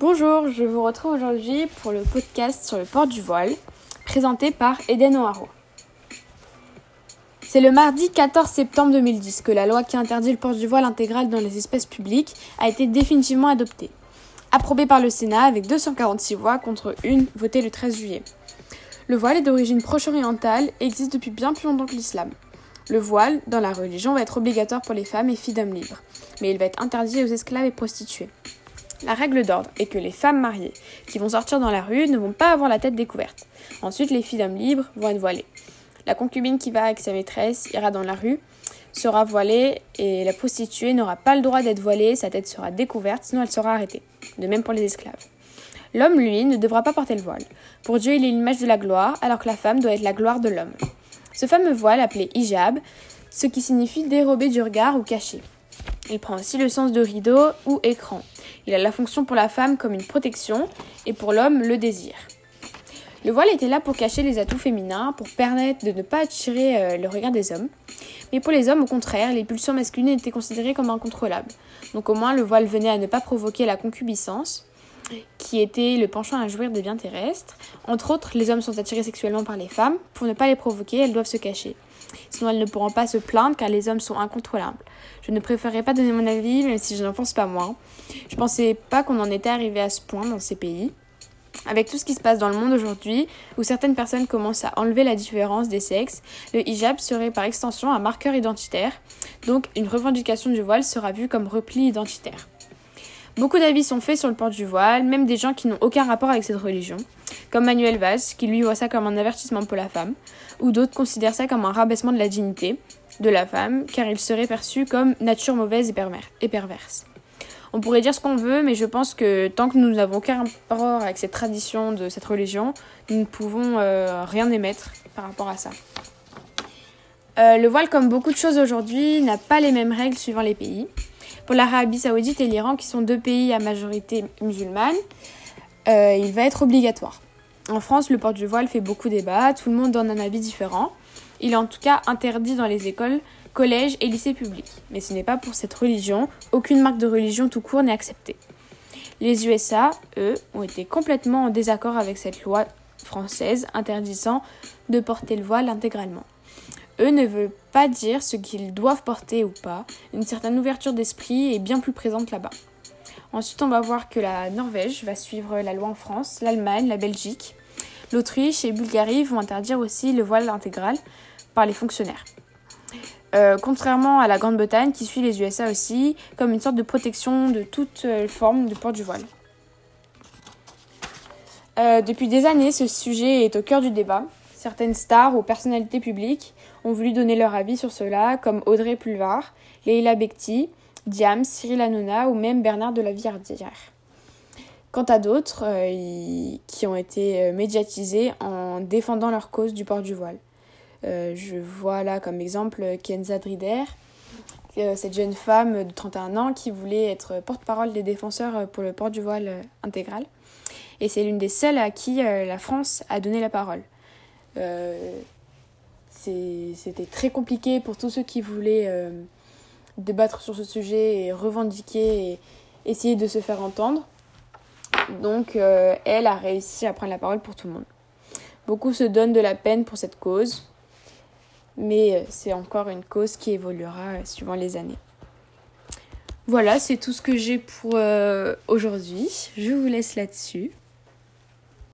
Bonjour, je vous retrouve aujourd'hui pour le podcast sur le port du voile, présenté par Eden O'Haro. C'est le mardi 14 septembre 2010 que la loi qui interdit le port du voile intégral dans les espèces publiques a été définitivement adoptée. Approuvée par le Sénat avec 246 voix contre une votée le 13 juillet. Le voile est d'origine proche-orientale et existe depuis bien plus longtemps que l'islam. Le voile, dans la religion, va être obligatoire pour les femmes et filles d'hommes libres, mais il va être interdit aux esclaves et prostituées. La règle d'ordre est que les femmes mariées qui vont sortir dans la rue ne vont pas avoir la tête découverte. Ensuite, les filles d'hommes libres vont être voilées. La concubine qui va avec sa maîtresse ira dans la rue, sera voilée et la prostituée n'aura pas le droit d'être voilée, sa tête sera découverte, sinon elle sera arrêtée. De même pour les esclaves. L'homme, lui, ne devra pas porter le voile. Pour Dieu, il est l'image de la gloire, alors que la femme doit être la gloire de l'homme. Ce fameux voile, appelé hijab, ce qui signifie dérober du regard ou cacher. Il prend aussi le sens de rideau ou écran. Il a la fonction pour la femme comme une protection et pour l'homme le désir. Le voile était là pour cacher les atouts féminins, pour permettre de ne pas attirer euh, le regard des hommes. Mais pour les hommes, au contraire, les pulsions masculines étaient considérées comme incontrôlables. Donc au moins, le voile venait à ne pas provoquer la concubiscence, qui était le penchant à jouir des biens terrestres. Entre autres, les hommes sont attirés sexuellement par les femmes. Pour ne pas les provoquer, elles doivent se cacher. Sinon, elles ne pourront pas se plaindre car les hommes sont incontrôlables. Je ne préférerais pas donner mon avis, même si je n'en pense pas moins. Je pensais pas qu'on en était arrivé à ce point dans ces pays. Avec tout ce qui se passe dans le monde aujourd'hui, où certaines personnes commencent à enlever la différence des sexes, le hijab serait par extension un marqueur identitaire, donc une revendication du voile sera vue comme repli identitaire. Beaucoup d'avis sont faits sur le port du voile, même des gens qui n'ont aucun rapport avec cette religion, comme Manuel Valls, qui lui voit ça comme un avertissement pour la femme, ou d'autres considèrent ça comme un rabaissement de la dignité de la femme, car il serait perçu comme nature mauvaise et, perverse. On pourrait dire ce qu'on veut, mais je pense que tant que nous n'avons aucun rapport avec cette tradition de cette religion, nous ne pouvons euh, rien émettre par rapport à ça. Euh, le voile, comme beaucoup de choses aujourd'hui, n'a pas les mêmes règles suivant les pays. Pour l'Arabie saoudite et l'Iran, qui sont deux pays à majorité musulmane, euh, il va être obligatoire. En France, le port du voile fait beaucoup débat, tout le monde donne un avis différent. Il est en tout cas interdit dans les écoles, collèges et lycées publics. Mais ce n'est pas pour cette religion, aucune marque de religion tout court n'est acceptée. Les USA, eux, ont été complètement en désaccord avec cette loi française interdisant de porter le voile intégralement. Eux ne veulent pas dire ce qu'ils doivent porter ou pas. Une certaine ouverture d'esprit est bien plus présente là-bas. Ensuite, on va voir que la Norvège va suivre la loi en France, l'Allemagne, la Belgique. L'Autriche et Bulgarie vont interdire aussi le voile intégral par les fonctionnaires. Euh, contrairement à la Grande-Bretagne qui suit les USA aussi, comme une sorte de protection de toute euh, forme de port du voile. Euh, depuis des années, ce sujet est au cœur du débat. Certaines stars ou personnalités publiques ont voulu donner leur avis sur cela, comme Audrey Pulvar, Leila Bekti, Diam, Cyril Hanouna ou même Bernard de la Villardière. Quant à d'autres euh, qui ont été euh, médiatisés en défendant leur cause du port du voile. Euh, je vois là comme exemple Kenza Drider, cette jeune femme de 31 ans qui voulait être porte-parole des défenseurs pour le port du voile intégral. Et c'est l'une des seules à qui la France a donné la parole. C'était très compliqué pour tous ceux qui voulaient débattre sur ce sujet et revendiquer et essayer de se faire entendre. Donc euh, elle a réussi à prendre la parole pour tout le monde. Beaucoup se donnent de la peine pour cette cause, mais euh, c'est encore une cause qui évoluera euh, suivant les années. Voilà, c'est tout ce que j'ai pour aujourd'hui. Je vous laisse là-dessus.